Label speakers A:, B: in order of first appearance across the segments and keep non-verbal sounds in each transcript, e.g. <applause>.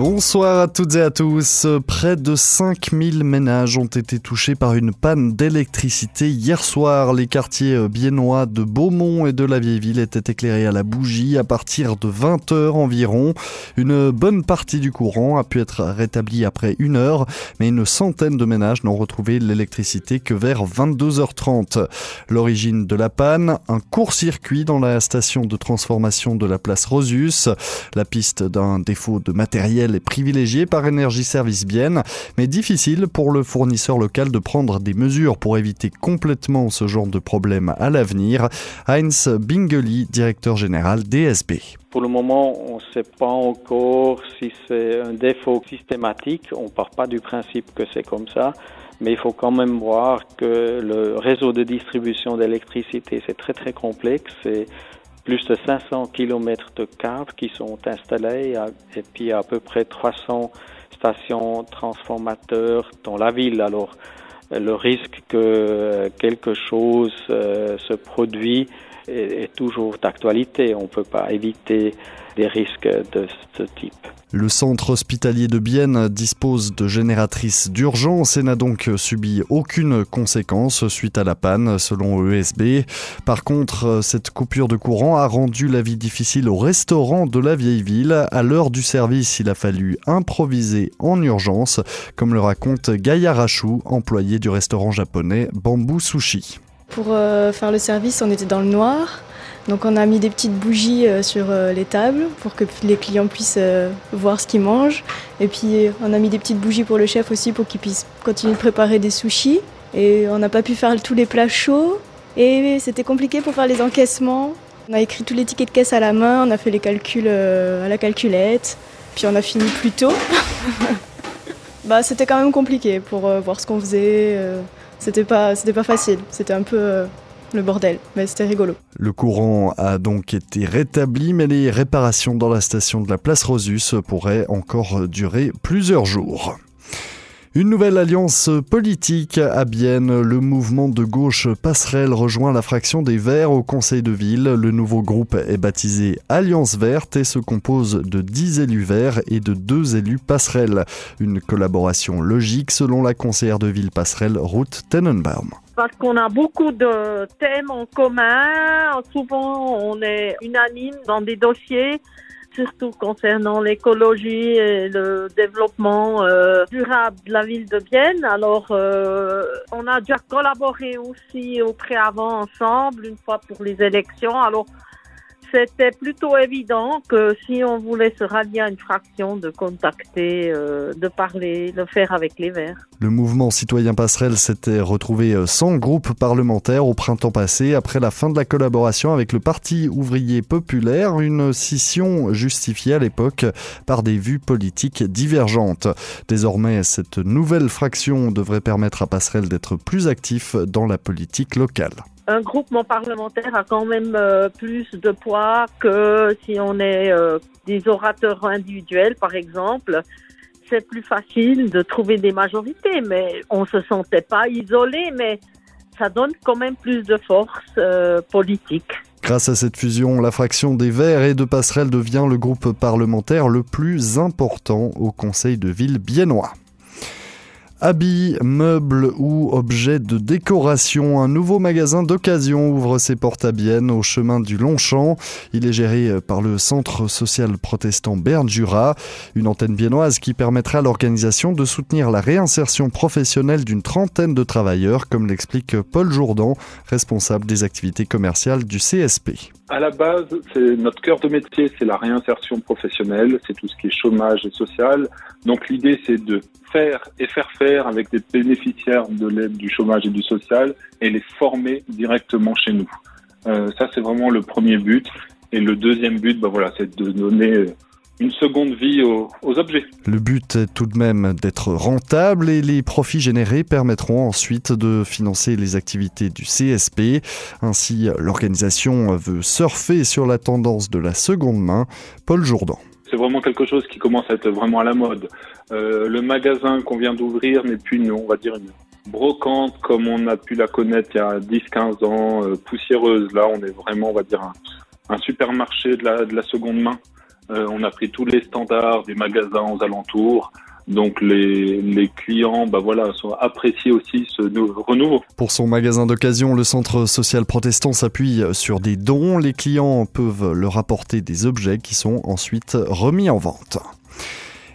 A: Bonsoir à toutes et à tous. Près de 5000 ménages ont été touchés par une panne d'électricité hier soir. Les quartiers biennois de Beaumont et de la Vieille Ville étaient éclairés à la bougie à partir de 20h environ. Une bonne partie du courant a pu être rétablie après une heure, mais une centaine de ménages n'ont retrouvé l'électricité que vers 22h30. L'origine de la panne, un court-circuit dans la station de transformation de la place Rosus. La piste d'un défaut de matériel est privilégiée par Énergie Service Bienne, mais difficile pour le fournisseur local de prendre des mesures pour éviter complètement ce genre de problème à l'avenir. Heinz Bingeli, directeur général DSB.
B: Pour le moment, on ne sait pas encore si c'est un défaut systématique. On ne part pas du principe que c'est comme ça. Mais il faut quand même voir que le réseau de distribution d'électricité, c'est très très complexe. Plus de 500 km de câbles qui sont installés et puis à peu près 300 stations transformateurs dans la ville. Alors, le risque que quelque chose euh, se produit est, toujours d'actualité. On ne peut pas éviter des risques de ce type.
A: Le centre hospitalier de Bienne dispose de génératrices d'urgence et n'a donc subi aucune conséquence suite à la panne, selon ESB. Par contre, cette coupure de courant a rendu la vie difficile au restaurant de la vieille ville. À l'heure du service, il a fallu improviser en urgence, comme le raconte Gaïa Rachou, employé du restaurant japonais Bamboo Sushi.
C: Pour euh, faire le service, on était dans le noir. Donc on a mis des petites bougies euh, sur euh, les tables pour que les clients puissent voir ce qu'ils mangent. Et puis on a mis des petites bougies pour le chef aussi pour qu'il puisse continuer de préparer des sushis. Et on n'a pas pu faire tous les plats chauds. Et c'était compliqué pour faire les encaissements. On a écrit tous les tickets de caisse à la main, on a fait les calculs à la calculette. Puis on a fini plus tôt. <laughs> bah, c'était quand même compliqué pour voir ce qu'on faisait. C'était pas, c'était pas facile. C'était un peu euh, le bordel, mais c'était rigolo.
A: Le courant a donc été rétabli, mais les réparations dans la station de la place Rosus pourraient encore durer plusieurs jours. Une nouvelle alliance politique à Bienne. Le mouvement de gauche Passerelle rejoint la fraction des Verts au Conseil de ville. Le nouveau groupe est baptisé Alliance Verte et se compose de 10 élus verts et de 2 élus Passerelle. Une collaboration logique selon la conseillère de ville Passerelle, Ruth Tenenbaum
D: parce qu'on a beaucoup de thèmes en commun. Souvent, on est unanime dans des dossiers surtout concernant l'écologie et le développement euh, durable de la ville de Bienne. Alors, euh, on a déjà collaboré aussi au préavant ensemble, une fois pour les élections. Alors, c'était plutôt évident que si on voulait se rallier à une fraction, de contacter, euh, de parler, de faire avec les Verts.
A: Le mouvement citoyen passerelle s'était retrouvé euh, sans groupe parlementaire au printemps passé après la fin de la collaboration avec le Parti ouvrier populaire, une scission justifiée à l'époque par des vues politiques divergentes. Désormais, cette nouvelle fraction devrait permettre à Passerelle d'être plus actif dans la politique locale
D: un groupement parlementaire a quand même euh, plus de poids que si on est euh, des orateurs individuels, par exemple. C'est plus facile de trouver des majorités, mais on se sentait pas isolé, mais ça donne quand même plus de force euh, politique.
A: Grâce à cette fusion, la fraction des Verts et de Passerelle devient le groupe parlementaire le plus important au Conseil de ville biennois. Habits, meubles ou objets de décoration, un nouveau magasin d'occasion ouvre ses portes à Bienne au chemin du Longchamp. Il est géré par le Centre social protestant Berne Jura, une antenne biennoise qui permettra à l'organisation de soutenir la réinsertion professionnelle d'une trentaine de travailleurs, comme l'explique Paul Jourdan, responsable des activités commerciales du CSP.
E: À la base, c'est notre cœur de métier, c'est la réinsertion professionnelle, c'est tout ce qui est chômage et social. Donc l'idée, c'est de faire et faire faire avec des bénéficiaires de l'aide du chômage et du social et les former directement chez nous. Euh, ça, c'est vraiment le premier but. Et le deuxième but, bah voilà, c'est de donner une seconde vie aux, objets.
A: Le but est tout de même d'être rentable et les profits générés permettront ensuite de financer les activités du CSP. Ainsi, l'organisation veut surfer sur la tendance de la seconde main. Paul Jourdan.
E: C'est vraiment quelque chose qui commence à être vraiment à la mode. Euh, le magasin qu'on vient d'ouvrir n'est plus, une, on va dire, une brocante comme on a pu la connaître il y a 10-15 ans, euh, poussiéreuse. Là, on est vraiment, on va dire, un, supermarché de la, de la seconde main. on a pris tous les standards des magasins aux alentours. Donc les, clients bah sont appréciés aussi ce renouveau.
A: Pour son magasin d'occasion, le Centre social protestant s'appuie sur des dons. Les clients peuvent leur apporter des objets qui sont ensuite remis en vente.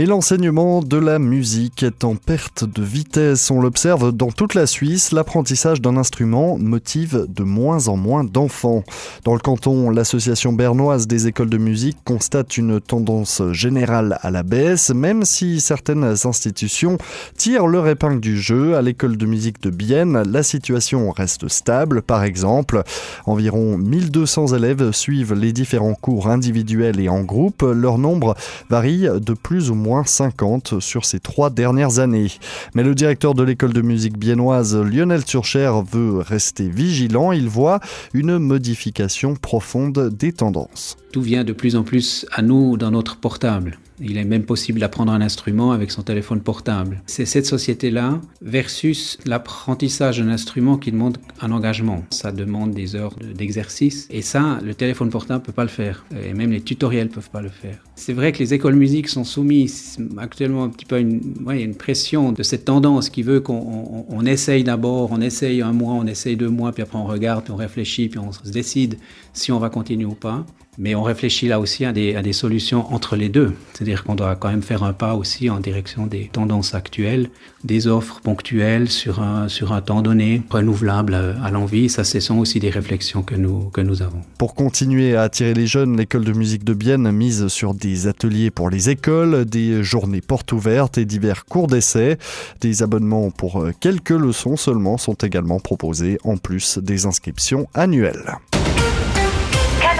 A: Et l'enseignement de la musique est en perte de vitesse. On l'observe dans toute la Suisse. L'apprentissage d'un instrument motive de moins en moins d'enfants. Dans le canton, l'association bernoise des écoles de musique constate une tendance générale à la baisse, même si certaines institutions tirent leur épingle du jeu. À l'école de musique de Bienne, la situation reste stable. Par exemple, environ 1200 élèves suivent les différents cours individuels et en groupe. Leur nombre varie de plus ou moins 50 sur ces trois dernières années. Mais le directeur de l'école de musique biennoise, Lionel Turcher, veut rester vigilant. Il voit une modification profonde des tendances.
F: Tout vient de plus en plus à nous dans notre portable. Il est même possible d'apprendre un instrument avec son téléphone portable. C'est cette société-là versus l'apprentissage d'un instrument qui demande un engagement. Ça demande des heures d'exercice. et ça, le téléphone portable ne peut pas le faire. Et même les tutoriels ne peuvent pas le faire. C'est vrai que les écoles musique sont soumises actuellement un petit peu à une, une pression de cette tendance qui veut qu'on essaye d'abord, on essaye un mois, on essaye deux mois, puis après on regarde, puis on réfléchit, puis on se décide si on va continuer ou pas. Mais on réfléchit là aussi à des solutions entre les deux. C'est-à-dire qu'on doit quand même faire un pas aussi en direction des tendances actuelles, des offres ponctuelles sur un, sur un temps donné, renouvelables à, l'envie. Ça, ce sont aussi des réflexions que nous, que nous avons.
A: Pour continuer à attirer les jeunes, l'école de musique de Bienne mise sur des ateliers pour les écoles, des journées portes ouvertes et divers cours d'essai. Des abonnements pour quelques leçons seulement sont également proposés en plus des inscriptions annuelles.